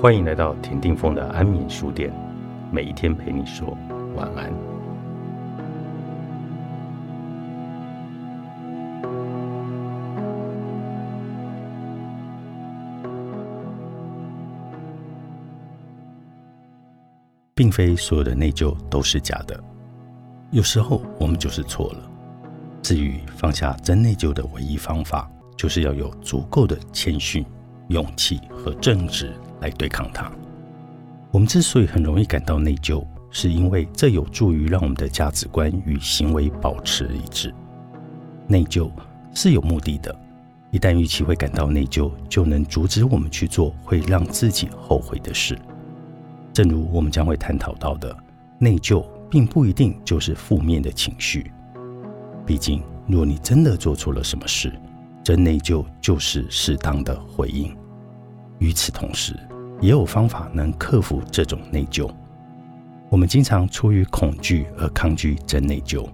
欢迎来到田定峰的安眠书店，每一天陪你说晚安。并非所有的内疚都是假的，有时候我们就是错了。至于放下真内疚的唯一方法，就是要有足够的谦逊、勇气和正直。来对抗它。我们之所以很容易感到内疚，是因为这有助于让我们的价值观与行为保持一致。内疚是有目的的，一旦预期会感到内疚，就能阻止我们去做会让自己后悔的事。正如我们将会探讨到的，内疚并不一定就是负面的情绪。毕竟，若你真的做错了什么事，真内疚就是适当的回应。与此同时，也有方法能克服这种内疚。我们经常出于恐惧而抗拒真内疚，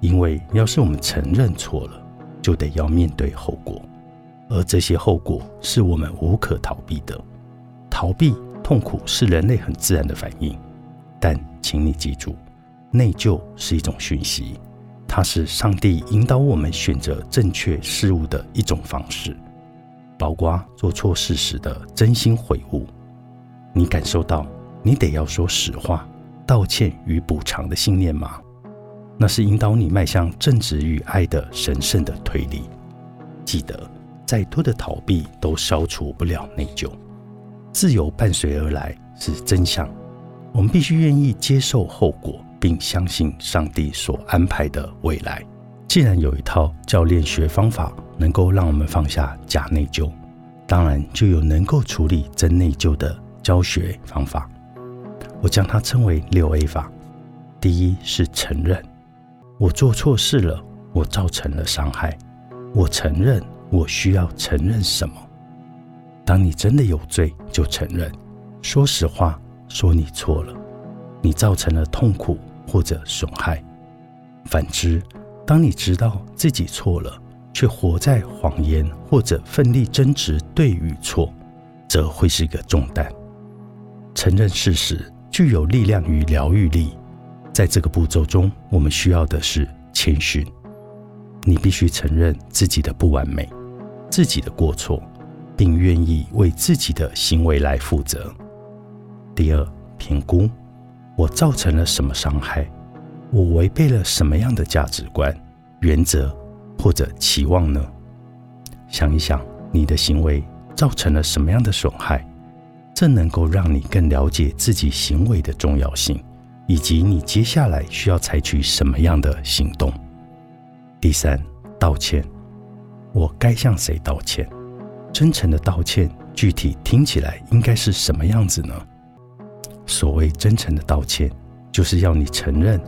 因为要是我们承认错了，就得要面对后果，而这些后果是我们无可逃避的。逃避痛苦是人类很自然的反应，但请你记住，内疚是一种讯息，它是上帝引导我们选择正确事物的一种方式。包括做错事时的真心悔悟，你感受到你得要说实话、道歉与补偿的信念吗？那是引导你迈向正直与爱的神圣的推理。记得，再多的逃避都消除不了内疚。自由伴随而来是真相。我们必须愿意接受后果，并相信上帝所安排的未来。既然有一套教练学方法能够让我们放下假内疚，当然就有能够处理真内疚的教学方法。我将它称为六 A 法。第一是承认，我做错事了，我造成了伤害，我承认，我需要承认什么？当你真的有罪，就承认，说实话，说你错了，你造成了痛苦或者损害。反之。当你知道自己错了，却活在谎言或者奋力争执对与错，则会是一个重担。承认事实具有力量与疗愈力。在这个步骤中，我们需要的是谦逊。你必须承认自己的不完美，自己的过错，并愿意为自己的行为来负责。第二，评估我造成了什么伤害。我违背了什么样的价值观、原则或者期望呢？想一想，你的行为造成了什么样的损害？这能够让你更了解自己行为的重要性，以及你接下来需要采取什么样的行动。第三，道歉。我该向谁道歉？真诚的道歉，具体听起来应该是什么样子呢？所谓真诚的道歉，就是要你承认。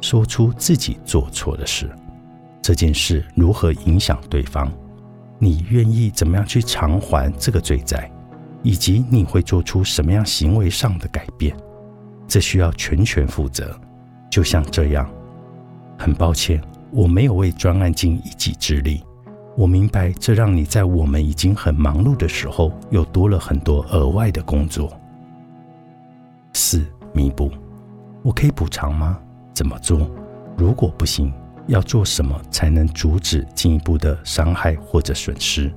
说出自己做错的事，这件事如何影响对方？你愿意怎么样去偿还这个罪债？以及你会做出什么样行为上的改变？这需要全权负责。就像这样，很抱歉，我没有为专案尽一己之力。我明白，这让你在我们已经很忙碌的时候，又多了很多额外的工作。四、弥补，我可以补偿吗？怎么做？如果不行，要做什么才能阻止进一步的伤害或者损失？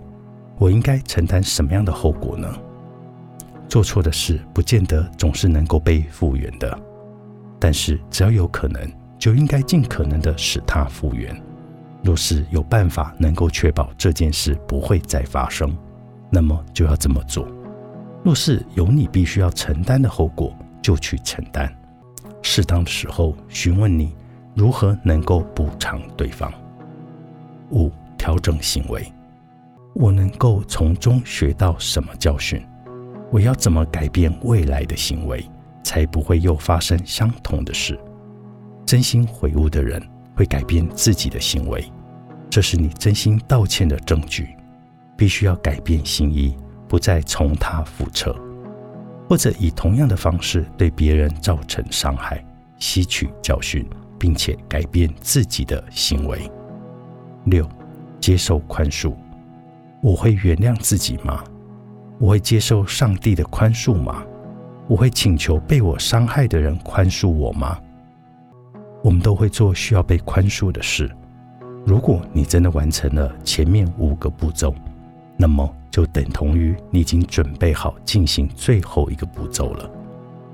我应该承担什么样的后果呢？做错的事不见得总是能够被复原的，但是只要有可能，就应该尽可能的使它复原。若是有办法能够确保这件事不会再发生，那么就要这么做。若是有你必须要承担的后果，就去承担。适当的时候询问你如何能够补偿对方。五、调整行为，我能够从中学到什么教训？我要怎么改变未来的行为，才不会又发生相同的事？真心悔悟的人会改变自己的行为，这是你真心道歉的证据。必须要改变心意，不再重踏覆辙。或者以同样的方式对别人造成伤害，吸取教训，并且改变自己的行为。六，接受宽恕。我会原谅自己吗？我会接受上帝的宽恕吗？我会请求被我伤害的人宽恕我吗？我们都会做需要被宽恕的事。如果你真的完成了前面五个步骤，那么就等同于你已经准备好进行最后一个步骤了。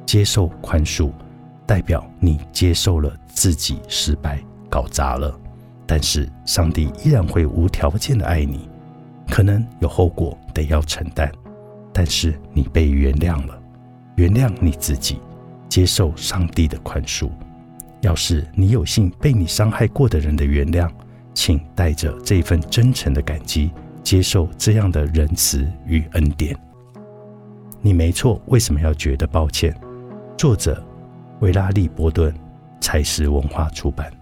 接受宽恕，代表你接受了自己失败、搞砸了，但是上帝依然会无条件的爱你。可能有后果得要承担，但是你被原谅了。原谅你自己，接受上帝的宽恕。要是你有幸被你伤害过的人的原谅，请带着这份真诚的感激，接受这样的仁慈与恩典。你没错，为什么要觉得抱歉？作者：维拉利·波顿，采石文化出版。